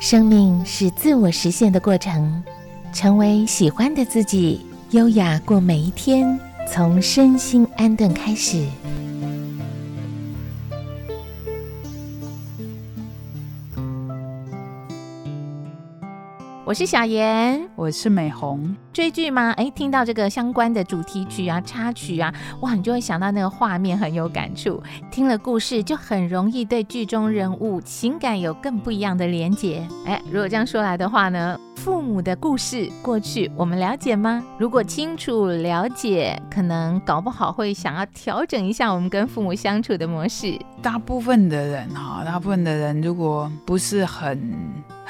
生命是自我实现的过程，成为喜欢的自己，优雅过每一天，从身心安顿开始。我是小妍，我是美红。追剧吗？哎，听到这个相关的主题曲啊、插曲啊，哇，你就会想到那个画面，很有感触。听了故事，就很容易对剧中人物情感有更不一样的连结。哎，如果这样说来的话呢，父母的故事过去我们了解吗？如果清楚了解，可能搞不好会想要调整一下我们跟父母相处的模式。大部分的人哈，大部分的人如果不是很。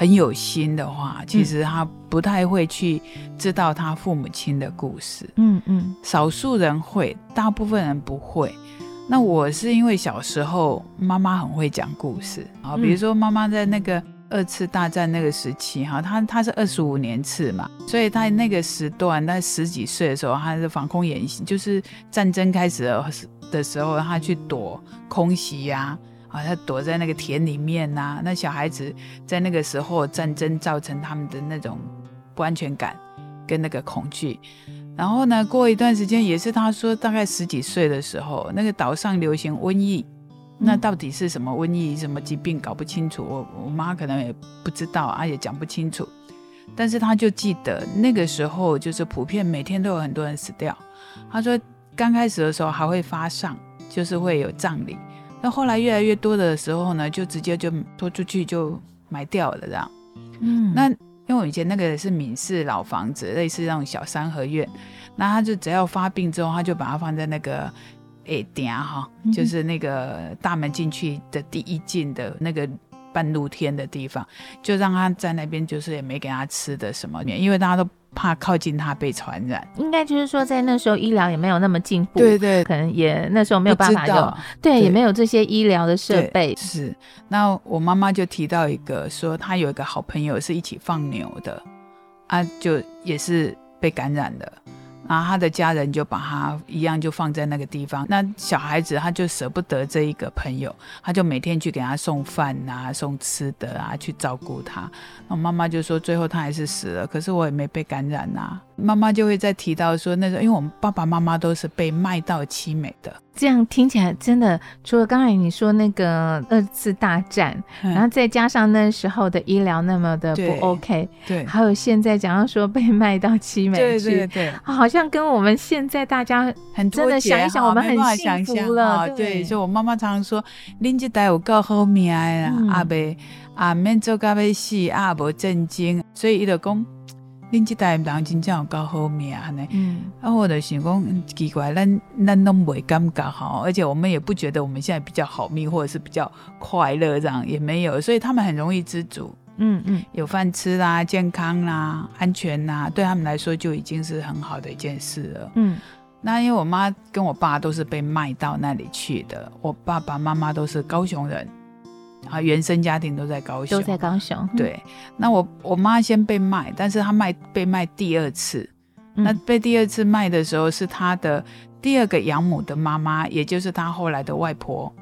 很有心的话，其实他不太会去知道他父母亲的故事。嗯嗯，少数人会，大部分人不会。那我是因为小时候妈妈很会讲故事啊，比如说妈妈在那个二次大战那个时期哈，她她是二十五年次嘛，所以她那个时段在十几岁的时候，她是防空演习，就是战争开始的时候，她去躲空袭呀。啊，他躲在那个田里面呐，那小孩子在那个时候战争造成他们的那种不安全感跟那个恐惧。然后呢，过一段时间也是他说大概十几岁的时候，那个岛上流行瘟疫，那到底是什么瘟疫、什么疾病搞不清楚，我我妈可能也不知道啊，也讲不清楚。但是他就记得那个时候就是普遍每天都有很多人死掉。他说刚开始的时候还会发丧，就是会有葬礼。那后来越来越多的时候呢，就直接就拖出去就埋掉了这样。嗯，那因为我以前那个是闽式老房子，类似那种小三合院，那他就只要发病之后，他就把它放在那个诶顶哈，就是那个大门进去的第一进的那个半露天的地方，就让他在那边，就是也没给他吃的什么，因为大家都。怕靠近他被传染，应该就是说，在那时候医疗也没有那么进步，对对，可能也那时候没有办法用，对，也没有这些医疗的设备。是，那我妈妈就提到一个，说她有一个好朋友是一起放牛的，啊，就也是被感染的。然后他的家人就把他一样就放在那个地方。那小孩子他就舍不得这一个朋友，他就每天去给他送饭啊、送吃的啊，去照顾他。那妈妈就说，最后他还是死了，可是我也没被感染呐。妈妈就会再提到说，那时候因为我们爸爸妈妈都是被卖到凄美的。这样听起来真的，除了刚才你说那个二次大战，然后再加上那时候的医疗那么的不 OK，对，还有现在讲到说被卖到凄美去，对对对，好像跟我们现在大家很真的想一想，我们很幸福了。对，就我妈妈常常说，恁这代有够好命啊，阿伯阿免做到要死，阿无震惊，所以伊就讲。恁这代人真正有够好命呢，嗯，啊，我就想讲奇怪，咱咱都未感觉哈，而且我们也不觉得我们现在比较好命，或者是比较快乐这样，也没有，所以他们很容易知足，嗯嗯，有饭吃啦，健康啦，安全啦，对他们来说就已经是很好的一件事了，嗯，那因为我妈跟我爸都是被卖到那里去的，我爸爸妈妈都是高雄人。啊，原生家庭都在高雄，都在高雄。对，那我我妈先被卖，但是她卖被卖第二次，那被第二次卖的时候是她的第二个养母的妈妈，也就是她后来的外婆，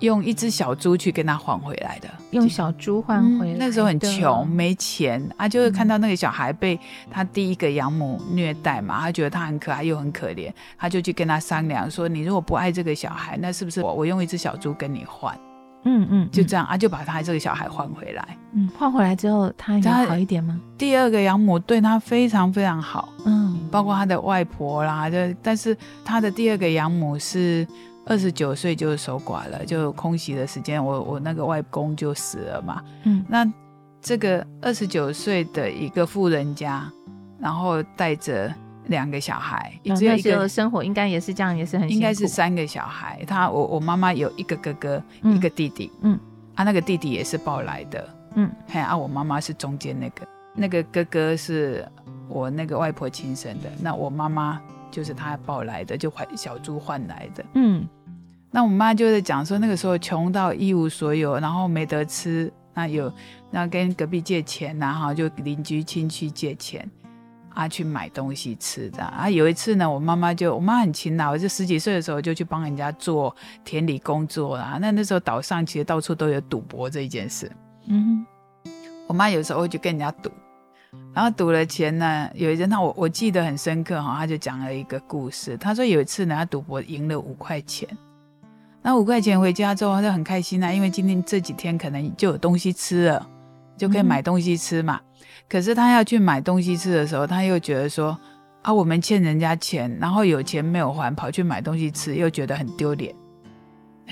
用一只小猪去跟她换回来的，用小猪换回来。那时候很穷，没钱啊，就是看到那个小孩被他第一个养母虐待嘛，他觉得他很可爱又很可怜，他就去跟他商量说：“你如果不爱这个小孩，那是不是我我用一只小猪跟你换？”嗯嗯，就这样啊，就把他这个小孩换回来。嗯，换回来之后，他有好一点吗？第二个养母对他非常非常好，嗯，包括他的外婆啦，就但是他的第二个养母是二十九岁就守寡了，就空袭的时间，我我那个外公就死了嘛。嗯，那这个二十九岁的一个富人家，然后带着。两个小孩，只有一个生活应该也是这样，也是很应该是三个小孩。他我我妈妈有一个哥哥，一个弟弟。嗯，啊，那个弟弟也是抱来的。嗯，还啊，我妈妈是中间那个，那个哥哥是我那个外婆亲生的。那我妈妈就是他抱来的，就换小猪换来的。嗯，那我妈就是讲说，那个时候穷到一无所有，然后没得吃，那有那跟隔壁借钱，然后就邻居亲戚借钱。啊，去买东西吃的啊！有一次呢，我妈妈就我妈很勤劳，就十几岁的时候就去帮人家做田里工作啦。那那时候岛上其实到处都有赌博这一件事。嗯，我妈有时候就跟人家赌，然后赌了钱呢，有一天她我我记得很深刻哈，她就讲了一个故事。她说有一次呢，她赌博赢了五块钱，那五块钱回家之后，她就很开心啊，因为今天这几天可能就有东西吃了，就可以买东西吃嘛。可是他要去买东西吃的时候，他又觉得说啊，我们欠人家钱，然后有钱没有还，跑去买东西吃，又觉得很丢脸。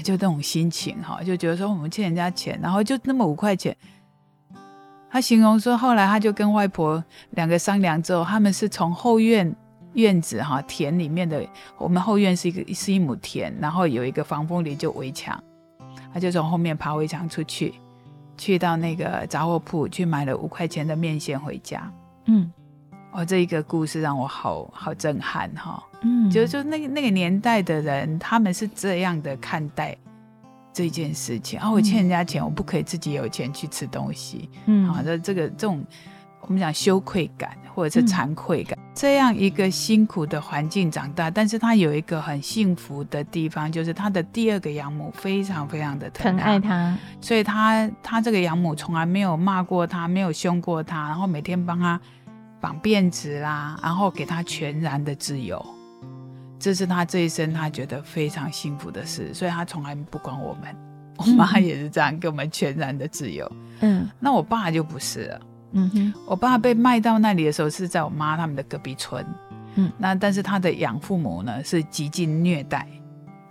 就那种心情哈，就觉得说我们欠人家钱，然后就那么五块钱。他形容说，后来他就跟外婆两个商量之后，他们是从后院院子哈田里面的，我们后院是一个是一亩田，然后有一个防风林就围墙，他就从后面爬围墙出去，去到那个杂货铺去买了五块钱的面线回家。嗯，哦，这一个故事让我好好震撼哈。嗯，就就那个那个年代的人，他们是这样的看待这件事情啊。我欠人家钱，我不可以自己有钱去吃东西。嗯，好的，这个这种我们讲羞愧感或者是惭愧感，这样一个辛苦的环境长大，但是他有一个很幸福的地方，就是他的第二个养母非常非常的疼爱他，所以他他这个养母从来没有骂过他，没有凶过他，然后每天帮他绑辫子啦，然后给他全然的自由。这是他这一生他觉得非常幸福的事，所以他从来不管我们。我妈也是这样，给我们全然的自由。嗯，那我爸就不是了。嗯哼，我爸被卖到那里的时候是在我妈他们的隔壁村。嗯，那但是他的养父母呢是极尽虐待，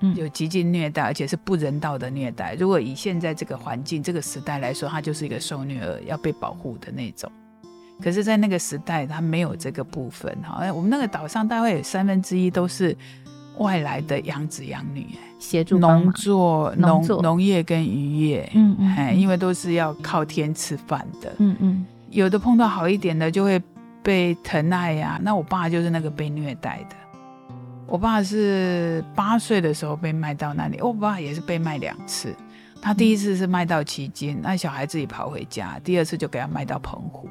嗯，有极尽虐待，而且是不人道的虐待。如果以现在这个环境、这个时代来说，他就是一个受虐儿，要被保护的那种。可是，在那个时代，他没有这个部分哈。我们那个岛上大概有三分之一都是外来的养子养女，协助农作、农农业跟渔业，嗯嗯，哎，因为都是要靠天吃饭的，嗯嗯。有的碰到好一点的，就会被疼爱呀。那我爸就是那个被虐待的。我爸是八岁的时候被卖到那里，我爸也是被卖两次。他第一次是卖到旗津，那小孩自己跑回家；第二次就给他卖到澎湖。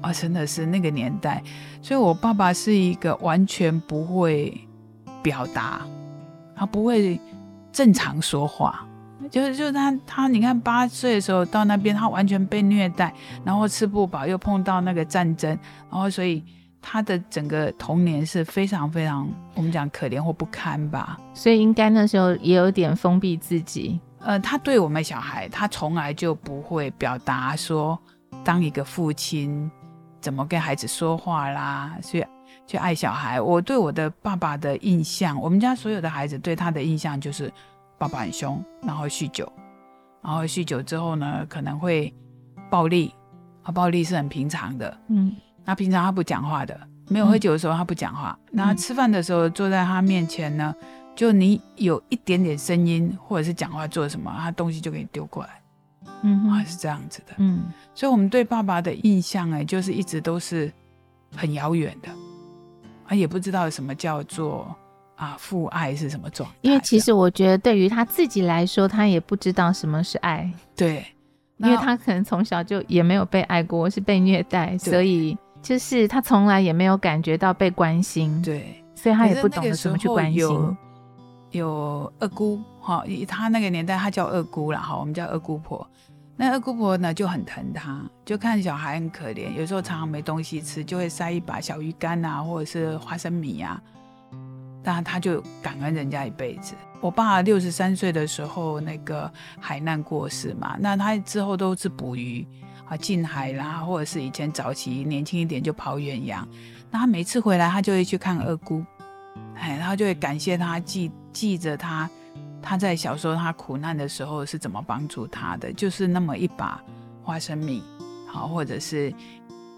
啊，真的是那个年代，所以我爸爸是一个完全不会表达，他不会正常说话，就是就是他他，你看八岁的时候到那边，他完全被虐待，然后吃不饱，又碰到那个战争，然后所以他的整个童年是非常非常，我们讲可怜或不堪吧。所以应该那时候也有点封闭自己。呃，他对我们小孩，他从来就不会表达说当一个父亲。怎么跟孩子说话啦？去去爱小孩。我对我的爸爸的印象，我们家所有的孩子对他的印象就是爸爸很凶，然后酗酒，然后酗酒之后呢，可能会暴力，啊，暴力是很平常的。嗯，那平常他不讲话的，没有喝酒的时候他不讲话。那吃饭的时候坐在他面前呢，就你有一点点声音或者是讲话做什么，他东西就给你丢过来。嗯，啊，是这样子的，嗯，所以我们对爸爸的印象，哎，就是一直都是很遥远的，啊，也不知道什么叫做啊父爱是什么状态。因为其实我觉得，对于他自己来说，他也不知道什么是爱。对，因为他可能从小就也没有被爱过，是被虐待，所以就是他从来也没有感觉到被关心。对，所以他也不懂得怎么去关心。有二姑，哈，他那个年代他叫二姑了，哈，我们叫二姑婆。那二姑婆呢就很疼他，就看小孩很可怜，有时候常常没东西吃，就会塞一把小鱼干啊，或者是花生米啊。但他就感恩人家一辈子。我爸六十三岁的时候那个海难过世嘛，那他之后都是捕鱼啊，近海啦，或者是以前早期年轻一点就跑远洋。那他每次回来，他就会去看二姑，哎，他就会感谢他，记记着他。他在小时候他苦难的时候是怎么帮助他的？就是那么一把花生米，好，或者是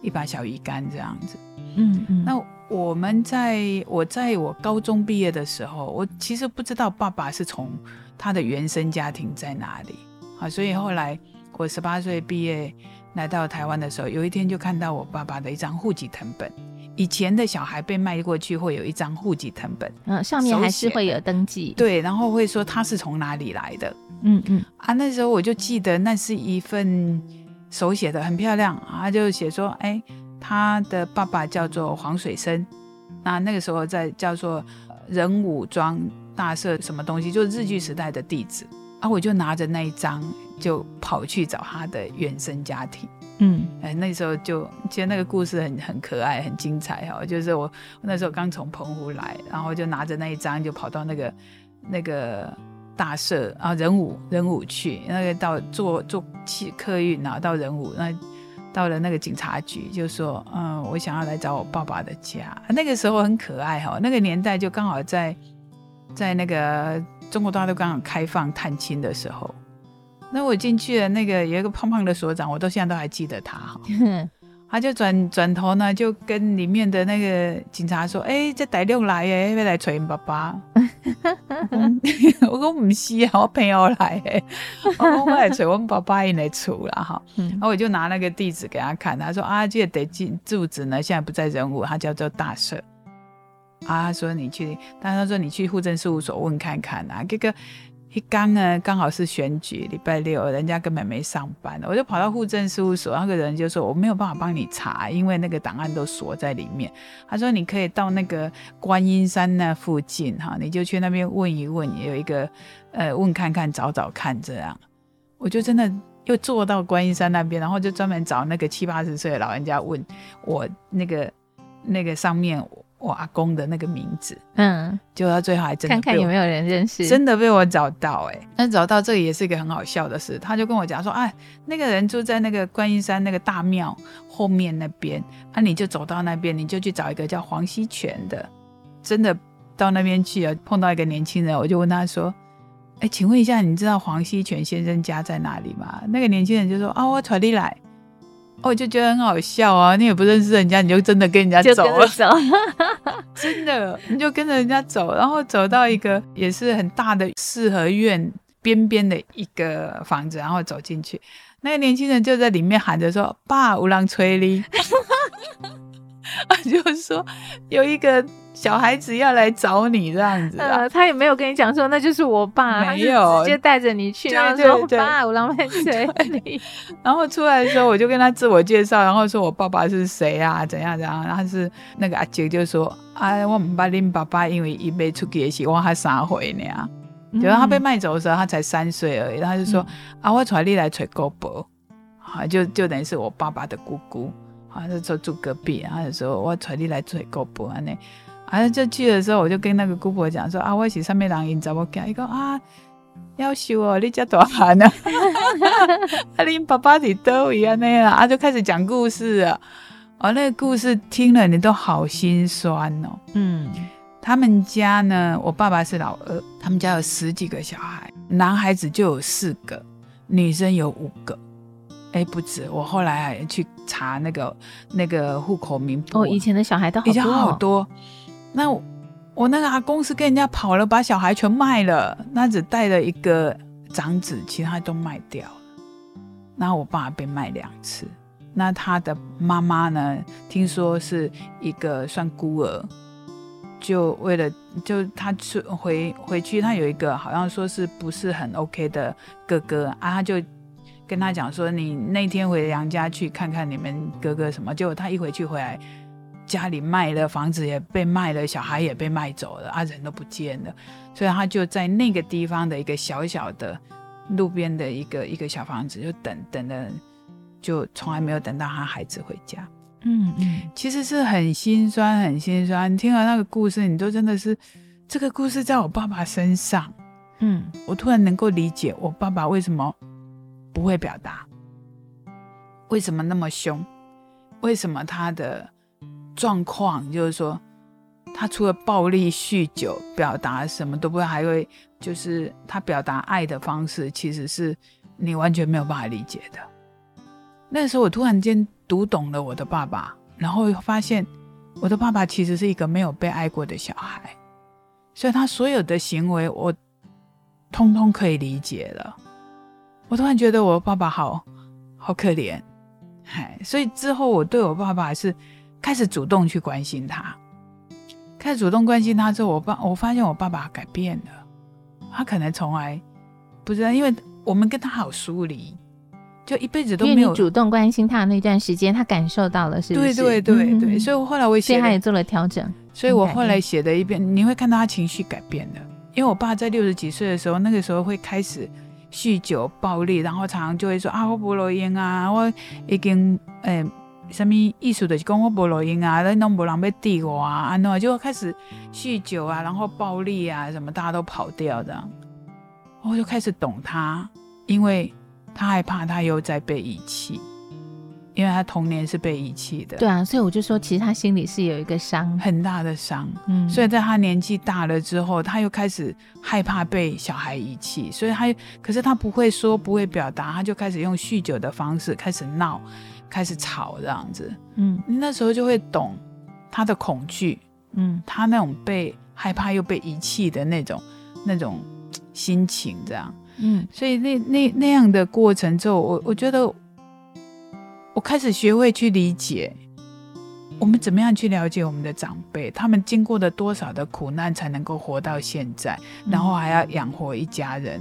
一把小鱼干这样子。嗯嗯。那我们在我在我高中毕业的时候，我其实不知道爸爸是从他的原生家庭在哪里，啊，所以后来我十八岁毕业来到台湾的时候，有一天就看到我爸爸的一张户籍成本。以前的小孩被卖过去，会有一张户籍成本，嗯，上面还是会有登记，对，然后会说他是从哪里来的，嗯嗯，啊，那时候我就记得那是一份手写的，很漂亮，他就写说，哎，他的爸爸叫做黄水生，那那个时候在叫做人武庄大社什么东西，就是日据时代的地址，啊，我就拿着那一张就跑去找他的原生家庭。嗯，哎，那时候就其实那个故事很很可爱，很精彩哈。就是我那时候刚从澎湖来，然后就拿着那一张就跑到那个那个大社啊仁武仁武去，那个到坐坐汽客运啊到仁武那。到了那个警察局，就说：“嗯，我想要来找我爸爸的家。那个时候很可爱哈，那个年代就刚好在在那个中国大陆刚好开放探亲的时候。那我进去了，那个有一个胖胖的所长，我到现在都还记得他哈。他就转转头呢，就跟里面的那个警察说：“哎，这歹六来耶，要来找爸爸。” 我说：“唔是啊，我朋友来诶，我我来找我爸爸因来厝啦哈。”然后我就拿那个地址给他看，他说：“啊，这得进住址呢，现在不在人物，他叫做大社。”啊，他说：“你去，但他说你去户政事务所问看看啊，这个。”一刚呢，刚好是选举，礼拜六，人家根本没上班，我就跑到户政事务所，那个人就说我没有办法帮你查，因为那个档案都锁在里面。他说你可以到那个观音山那附近哈，你就去那边问一问，也有一个呃问看看找找看这样。我就真的又坐到观音山那边，然后就专门找那个七八十岁的老人家问我那个那个上面。我阿公的那个名字，嗯，就到最后还真的看看有没有人认识，真的被我找到哎。那找到这个也是一个很好笑的事，他就跟我讲说，哎，那个人住在那个观音山那个大庙后面那边，啊，你就走到那边，你就去找一个叫黄溪泉的。真的到那边去啊，碰到一个年轻人，我就问他说，哎，请问一下，你知道黄溪泉先生家在哪里吗？那个年轻人就说，啊，我传你来。我就觉得很好笑啊！你也不认识人家，你就真的跟人家走了，真的，你就跟着人家走，然后走到一个也是很大的四合院边边的一个房子，然后走进去，那个年轻人就在里面喊着说：“爸，无浪吹哩。” 就是说有一个小孩子要来找你这样子，呃，他也没有跟你讲说那就是我爸，没有直接带着你去，然后说爸，我浪费水你。然后出来的时候我就跟他自我介绍，然后说我爸爸是谁啊，怎样怎样。然后是那个阿姐就说，哎，我们把恁爸爸因为一辈出去是我还三回呢，就是他被卖走的时候他才三岁而已。他就说啊，我带你来找姑婆，啊，就就等于是我爸爸的姑姑。啊，就说住隔壁，然后说我带你来做姑婆安尼，啊，就去的时候我就跟那个姑婆讲说啊，我是上面人因查某囝，伊讲啊，要修哦，你遮大汉啊，啊，恁爸爸是倒位安尼啦，啊，就开始讲故事啊，哦，那个故事听了你都好心酸哦，嗯，他们家呢，我爸爸是老二，他们家有十几个小孩，男孩子就有四个，女生有五个。哎，不止，我后来还去查那个那个户口名簿。哦，以前的小孩都以前好多。那我那个阿公是跟人家跑了，把小孩全卖了，那只带了一个长子，其他都卖掉。那我爸被卖两次。那他的妈妈呢？听说是一个算孤儿，就为了就他去回回去，他有一个好像说是不是很 OK 的哥哥啊，他就。跟他讲说，你那天回娘家去看看你们哥哥什么？结果他一回去回来，家里卖了，房子也被卖了，小孩也被卖走了，啊，人都不见了。所以他就在那个地方的一个小小的路边的一个一个小房子，就等等的，就从来没有等到他孩子回家。嗯嗯，其实是很心酸，很心酸。你听了那个故事，你都真的是这个故事在我爸爸身上。嗯，我突然能够理解我爸爸为什么。不会表达，为什么那么凶？为什么他的状况就是说，他除了暴力、酗酒，表达什么都不会，还会就是他表达爱的方式，其实是你完全没有办法理解的。那时候我突然间读懂了我的爸爸，然后发现我的爸爸其实是一个没有被爱过的小孩，所以他所有的行为，我通通可以理解了。我突然觉得我爸爸好好可怜，嗨！所以之后我对我爸爸是开始主动去关心他，开始主动关心他之后，我爸我发现我爸爸改变了，他可能从来不知道，因为我们跟他好疏离，就一辈子都没有主动关心他的那段时间，他感受到了，是不是？对对对对，所以我后来我写，他也做了调整，所以我后来写的一遍，你会看到他情绪改变了，因为我爸在六十几岁的时候，那个时候会开始。酗酒暴力，然后常常就会说啊，我不录音啊，我已经诶，什么意思？就是讲我不录音啊，那拢无人要抵我啊，就开始酗酒啊，然后暴力啊，什么大家都跑掉的，我就开始懂他，因为他害怕他又在被遗弃。因为他童年是被遗弃的，对啊，所以我就说，其实他心里是有一个伤，很大的伤。嗯，所以在他年纪大了之后，他又开始害怕被小孩遗弃，所以他，可是他不会说，不会表达，他就开始用酗酒的方式开始闹，开始吵这样子。嗯，那时候就会懂他的恐惧，嗯，他那种被害怕又被遗弃的那种那种心情，这样。嗯，所以那那那样的过程之后，我我觉得。我开始学会去理解，我们怎么样去了解我们的长辈，他们经过了多少的苦难才能够活到现在，然后还要养活一家人。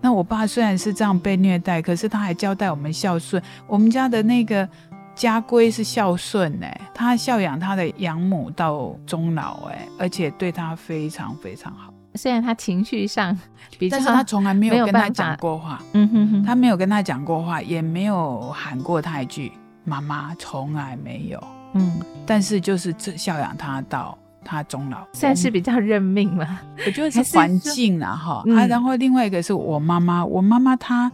那我爸虽然是这样被虐待，可是他还交代我们孝顺。我们家的那个家规是孝顺哎，他孝养他的养母到终老哎，而且对他非常非常好。虽然他情绪上，但是他从来没有跟他讲过话。嗯哼哼，他没有跟他讲过话，也没有喊过他一句“妈妈”，从来没有。嗯，但是就是这孝养他到他终老，算是比较认命了。我觉得是环境了哈。啊，然后另外一个是我妈妈，我妈妈她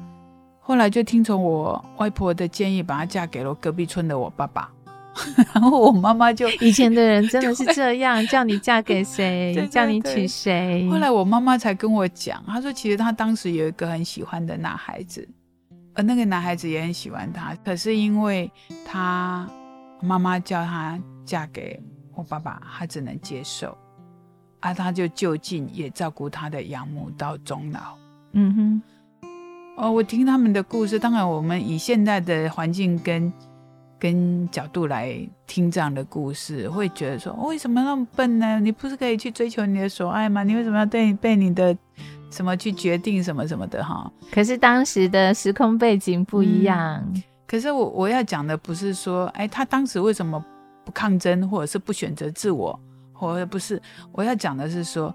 后来就听从我外婆的建议，把她嫁给了隔壁村的我爸爸。然后我妈妈就以前的人真的是这样，叫你嫁给谁，叫你娶谁。后来我妈妈才跟我讲，她说其实她当时有一个很喜欢的男孩子，而那个男孩子也很喜欢她，可是因为她妈妈叫她嫁给我爸爸，他只能接受，而他就就近也照顾他的养母到终老。嗯哼，哦，我听他们的故事，当然我们以现在的环境跟。跟角度来听这样的故事，会觉得说为什么那么笨呢？你不是可以去追求你的所爱吗？你为什么要对被你的什么去决定什么什么的哈？可是当时的时空背景不一样。可是我我要讲的不是说，哎，他当时为什么不抗争，或者是不选择自我，或者不是？我要讲的是说。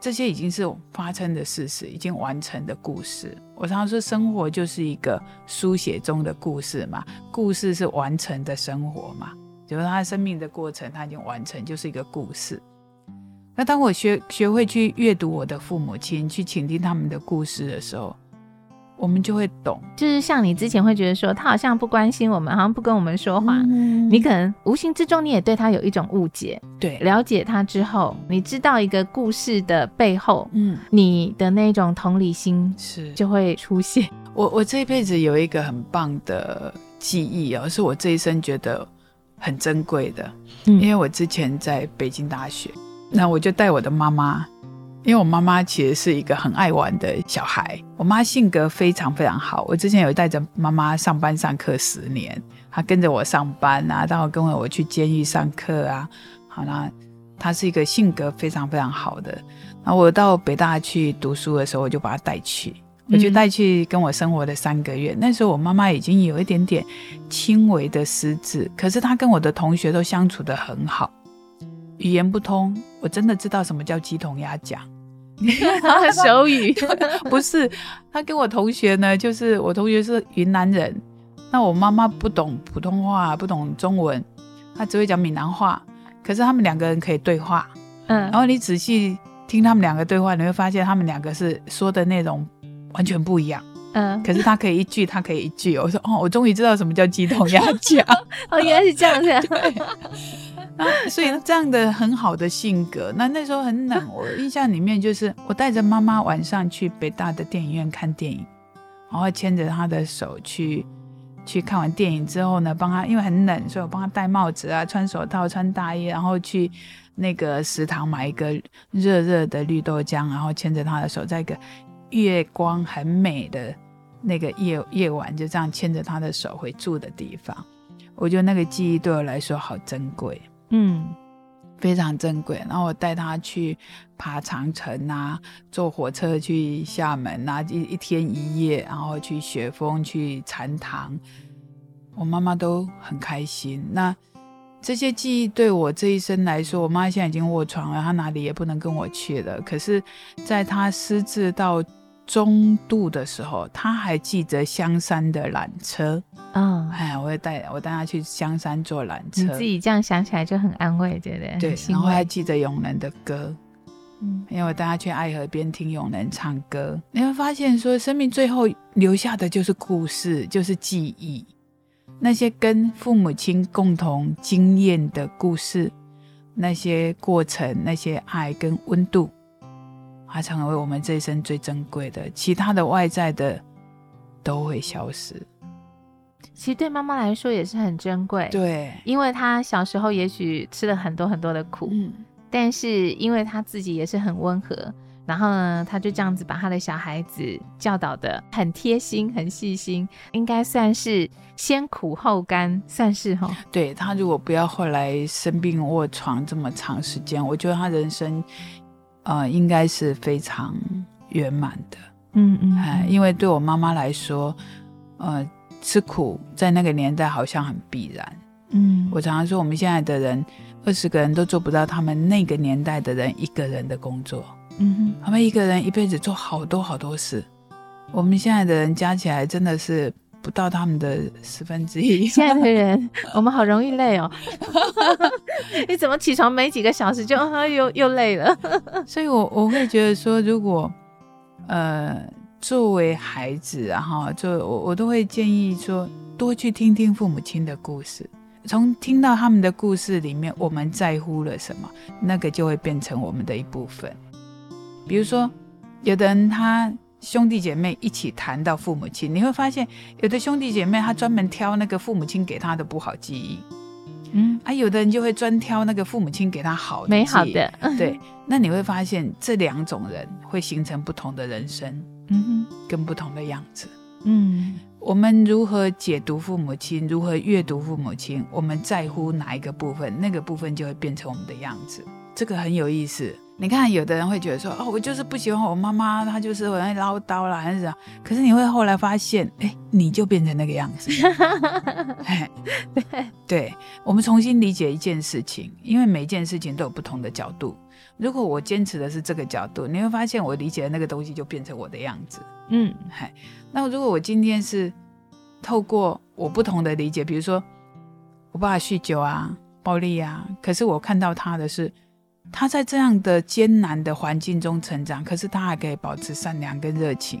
这些已经是发生的事实，已经完成的故事。我常常说，生活就是一个书写中的故事嘛，故事是完成的生活嘛，就是他生命的过程，他已经完成，就是一个故事。那当我学学会去阅读我的父母亲，去倾听他们的故事的时候。我们就会懂，就是像你之前会觉得说他好像不关心我们，好像不跟我们说话，你可能无形之中你也对他有一种误解。对，了解他之后，你知道一个故事的背后，嗯，你的那种同理心是就会出现。我我这一辈子有一个很棒的记忆哦，是我这一生觉得很珍贵的，因为我之前在北京大学，那我就带我的妈妈。因为我妈妈其实是一个很爱玩的小孩，我妈性格非常非常好。我之前有带着妈妈上班上课十年，她跟着我上班啊，然后跟着我去监狱上课啊。好啦，她是一个性格非常非常好的。然后我到北大去读书的时候，我就把她带去，我就带去跟我生活的三个月。那时候我妈妈已经有一点点轻微的失智，可是她跟我的同学都相处的很好。语言不通，我真的知道什么叫鸡同鸭讲。手语 不是，他跟我同学呢，就是我同学是云南人，那我妈妈不懂普通话，不懂中文，她只会讲闽南话，可是他们两个人可以对话，嗯，然后你仔细听他们两个对话，你会发现他们两个是说的内容完全不一样，嗯，可是他可以一句，他可以一句，我说哦，我终于知道什么叫鸡同鸭讲，哦，原来是这样子。所以这样的很好的性格，那那时候很冷。我印象里面就是我带着妈妈晚上去北大的电影院看电影，然后牵着她的手去去看完电影之后呢，帮她因为很冷，所以我帮她戴帽子啊，穿手套，穿大衣，然后去那个食堂买一个热热的绿豆浆，然后牵着她的手，在一个月光很美的那个夜夜晚，就这样牵着她的手回住的地方。我觉得那个记忆对我来说好珍贵。嗯，非常珍贵。然后我带他去爬长城啊，坐火车去厦门啊，一一天一夜，然后去雪峰、去禅堂，我妈妈都很开心。那这些记忆对我这一生来说，我妈现在已经卧床了，她哪里也不能跟我去了。可是，在她失智到中度的时候，他还记得香山的缆车。嗯，哎，我会带我带他去香山坐缆车。你自己这样想起来就很安慰，对不对？对，然后还记得永仁的歌。嗯，因为我带他去爱河边听永仁唱歌，你会发现说，生命最后留下的就是故事，就是记忆，那些跟父母亲共同经验的故事，那些过程，那些爱跟温度。它成为我们这一生最珍贵的，其他的外在的都会消失。其实对妈妈来说也是很珍贵，对，因为她小时候也许吃了很多很多的苦，嗯，但是因为她自己也是很温和，然后呢，她就这样子把她的小孩子教导的很贴心、很细心，应该算是先苦后甘，算是哈。对她如果不要后来生病卧床这么长时间，我觉得她人生。呃，应该是非常圆满的，嗯嗯，哎，因为对我妈妈来说，呃，吃苦在那个年代好像很必然，嗯，我常常说，我们现在的人二十个人都做不到他们那个年代的人一个人的工作，嗯哼，他们一个人一辈子做好多好多事，我们现在的人加起来真的是。不到他们的十分之一。现在的人，我们好容易累哦。你怎么起床没几个小时就又又累了？所以，我我会觉得说，如果呃，作为孩子，然后就我我都会建议说，多去听听父母亲的故事。从听到他们的故事里面，我们在乎了什么，那个就会变成我们的一部分。比如说，有的人他。兄弟姐妹一起谈到父母亲，你会发现有的兄弟姐妹他专门挑那个父母亲给他的不好记忆，嗯，啊，有的人就会专挑那个父母亲给他好美好的，对，那你会发现这两种人会形成不同的人生，嗯，跟不同的样子，嗯，我们如何解读父母亲，如何阅读父母亲，我们在乎哪一个部分，那个部分就会变成我们的样子，这个很有意思。你看，有的人会觉得说：“哦，我就是不喜欢我妈妈，她就是很唠叨啦，还是怎样？”可是你会后来发现，哎，你就变成那个样子。对对，我们重新理解一件事情，因为每一件事情都有不同的角度。如果我坚持的是这个角度，你会发现我理解的那个东西就变成我的样子。嗯，嗨，那如果我今天是透过我不同的理解，比如说我爸爸酗酒啊、暴力啊，可是我看到他的是。他在这样的艰难的环境中成长，可是他还可以保持善良跟热情，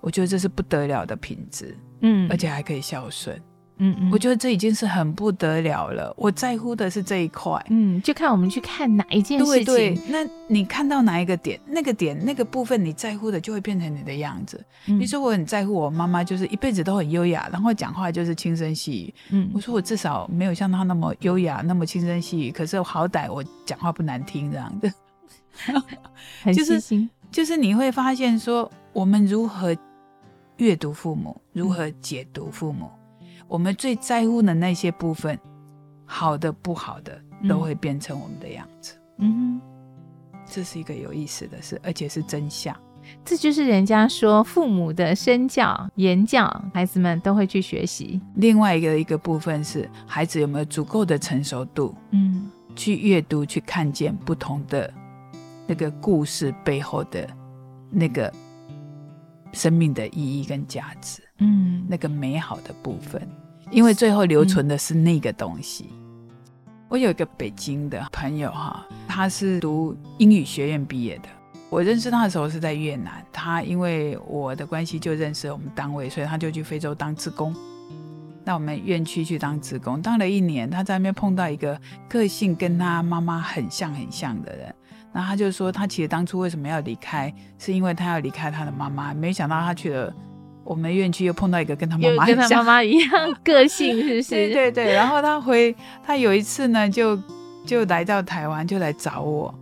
我觉得这是不得了的品质，嗯，而且还可以孝顺。嗯嗯，我觉得这已经是很不得了了。我在乎的是这一块，嗯，就看我们去看哪一件事情。对对，那你看到哪一个点，那个点那个部分你在乎的，就会变成你的样子。比如说，我很在乎我妈妈，就是一辈子都很优雅，然后讲话就是轻声细语。嗯，我说我至少没有像她那么优雅，那么轻声细语。可是好歹我讲话不难听，这样的。很细心，就是你会发现说，我们如何阅读父母，如何解读父母。我们最在乎的那些部分，好的不好的，都会变成我们的样子。嗯，这是一个有意思的事，而且是真相。这就是人家说父母的身教言教，孩子们都会去学习。另外一个一个部分是，孩子有没有足够的成熟度，嗯，去阅读、去看见不同的那个故事背后的那个生命的意义跟价值，嗯，那个美好的部分。因为最后留存的是那个东西。我有一个北京的朋友哈，他是读英语学院毕业的。我认识他的时候是在越南，他因为我的关系就认识了我们单位，所以他就去非洲当职工。那我们院区去当职工，当了一年，他在那边碰到一个个性跟他妈妈很像很像的人。那他就说，他其实当初为什么要离开，是因为他要离开他的妈妈，没想到他去了。我们院区又碰到一个跟他妈妈跟他妈妈一样个性，是不是？对对对。然后他回，他有一次呢，就就来到台湾，就来找我。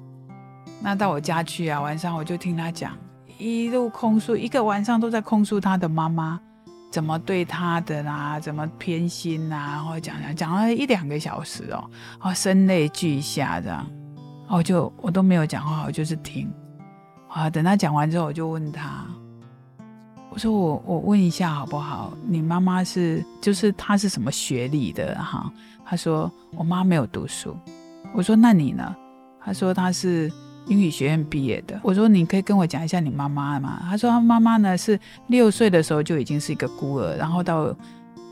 那到我家去啊，晚上我就听他讲，一路控诉，一个晚上都在控诉他的妈妈怎么对他的啦，怎么偏心啊，然后讲讲讲了一两个小时哦，哦，声泪俱下这样。我就我都没有讲话，我就是听。啊，等他讲完之后，我就问他。我说我我问一下好不好？你妈妈是就是她是什么学历的哈？他说我妈没有读书。我说那你呢？他说他是英语学院毕业的。我说你可以跟我讲一下你妈妈吗？他说他妈妈呢是六岁的时候就已经是一个孤儿，然后到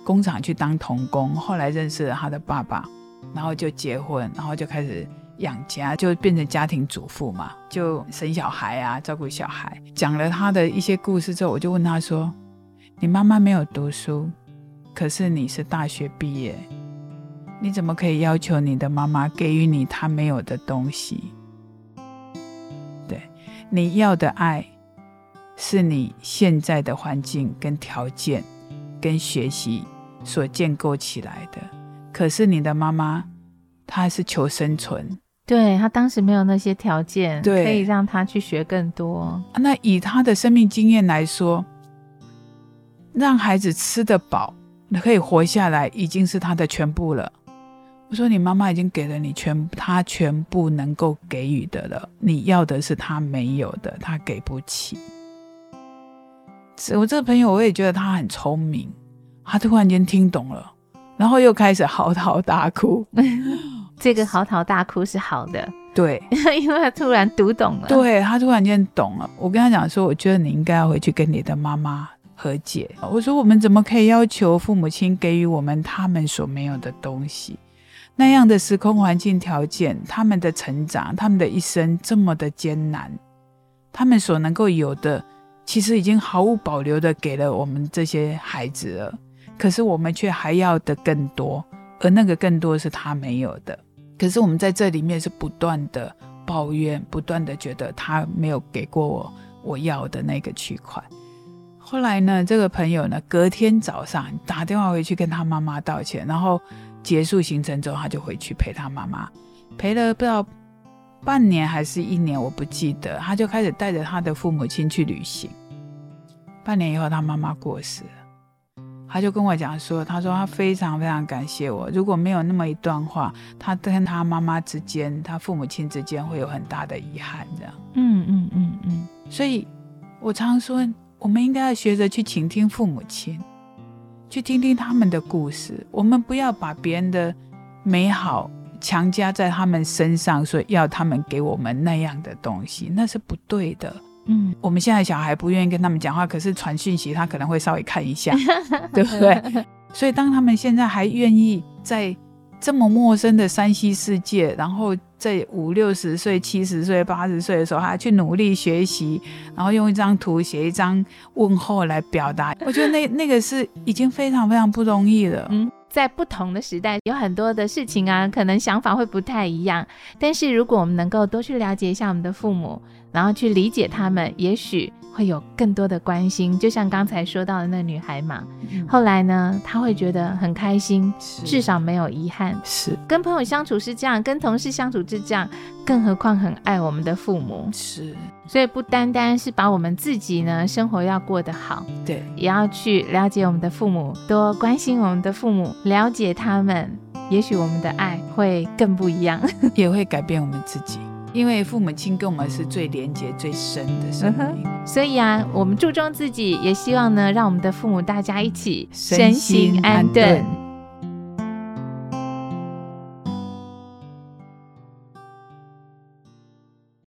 工厂去当童工，后来认识了他的爸爸，然后就结婚，然后就开始养家，就变成家庭主妇嘛，就生小孩啊，照顾小孩。讲了他的一些故事之后，我就问他说：“你妈妈没有读书，可是你是大学毕业。”你怎么可以要求你的妈妈给予你她没有的东西？对，你要的爱是你现在的环境跟条件跟学习所建构起来的。可是你的妈妈，她是求生存，对他当时没有那些条件，对，可以让他去学更多。那以他的生命经验来说，让孩子吃得饱，可以活下来，已经是他的全部了。我说：“你妈妈已经给了你全，她全部能够给予的了。你要的是他没有的，他给不起。”我这个朋友，我也觉得他很聪明，他突然间听懂了，然后又开始嚎啕大哭。这个嚎啕大哭是好的，对，因为他突然读懂了。对他突然间懂了。我跟他讲说：“我觉得你应该要回去跟你的妈妈和解。”我说：“我们怎么可以要求父母亲给予我们他们所没有的东西？”那样的时空环境条件，他们的成长，他们的一生这么的艰难，他们所能够有的，其实已经毫无保留的给了我们这些孩子了。可是我们却还要的更多，而那个更多是他没有的。可是我们在这里面是不断的抱怨，不断的觉得他没有给过我我要的那个区块。后来呢，这个朋友呢，隔天早上打电话回去跟他妈妈道歉，然后。结束行程之后，他就回去陪他妈妈，陪了不知道半年还是一年，我不记得。他就开始带着他的父母亲去旅行。半年以后，他妈妈过世了，他就跟我讲说：“他说他非常非常感谢我，如果没有那么一段话，他跟他妈妈之间，他父母亲之间会有很大的遗憾。”这样，嗯嗯嗯嗯。所以我常说，我们应该要学着去倾听父母亲。去听听他们的故事，我们不要把别人的美好强加在他们身上，说要他们给我们那样的东西，那是不对的。嗯，我们现在小孩不愿意跟他们讲话，可是传讯息他可能会稍微看一下，对不对？所以当他们现在还愿意在。这么陌生的山西世界，然后在五六十岁、七十岁、八十岁的时候，还去努力学习，然后用一张图写一张问候来表达，我觉得那那个是已经非常非常不容易了。嗯，在不同的时代，有很多的事情啊，可能想法会不太一样，但是如果我们能够多去了解一下我们的父母，然后去理解他们，也许。会有更多的关心，就像刚才说到的那女孩嘛。后来呢，她会觉得很开心，至少没有遗憾。是跟朋友相处是这样，跟同事相处是这样，更何况很爱我们的父母。是，所以不单单是把我们自己呢生活要过得好，对，也要去了解我们的父母，多关心我们的父母，了解他们，也许我们的爱会更不一样，也会改变我们自己。因为父母亲跟我们是最连接最深的生命，所以啊，我们注重自己，也希望呢，让我们的父母大家一起身心安顿。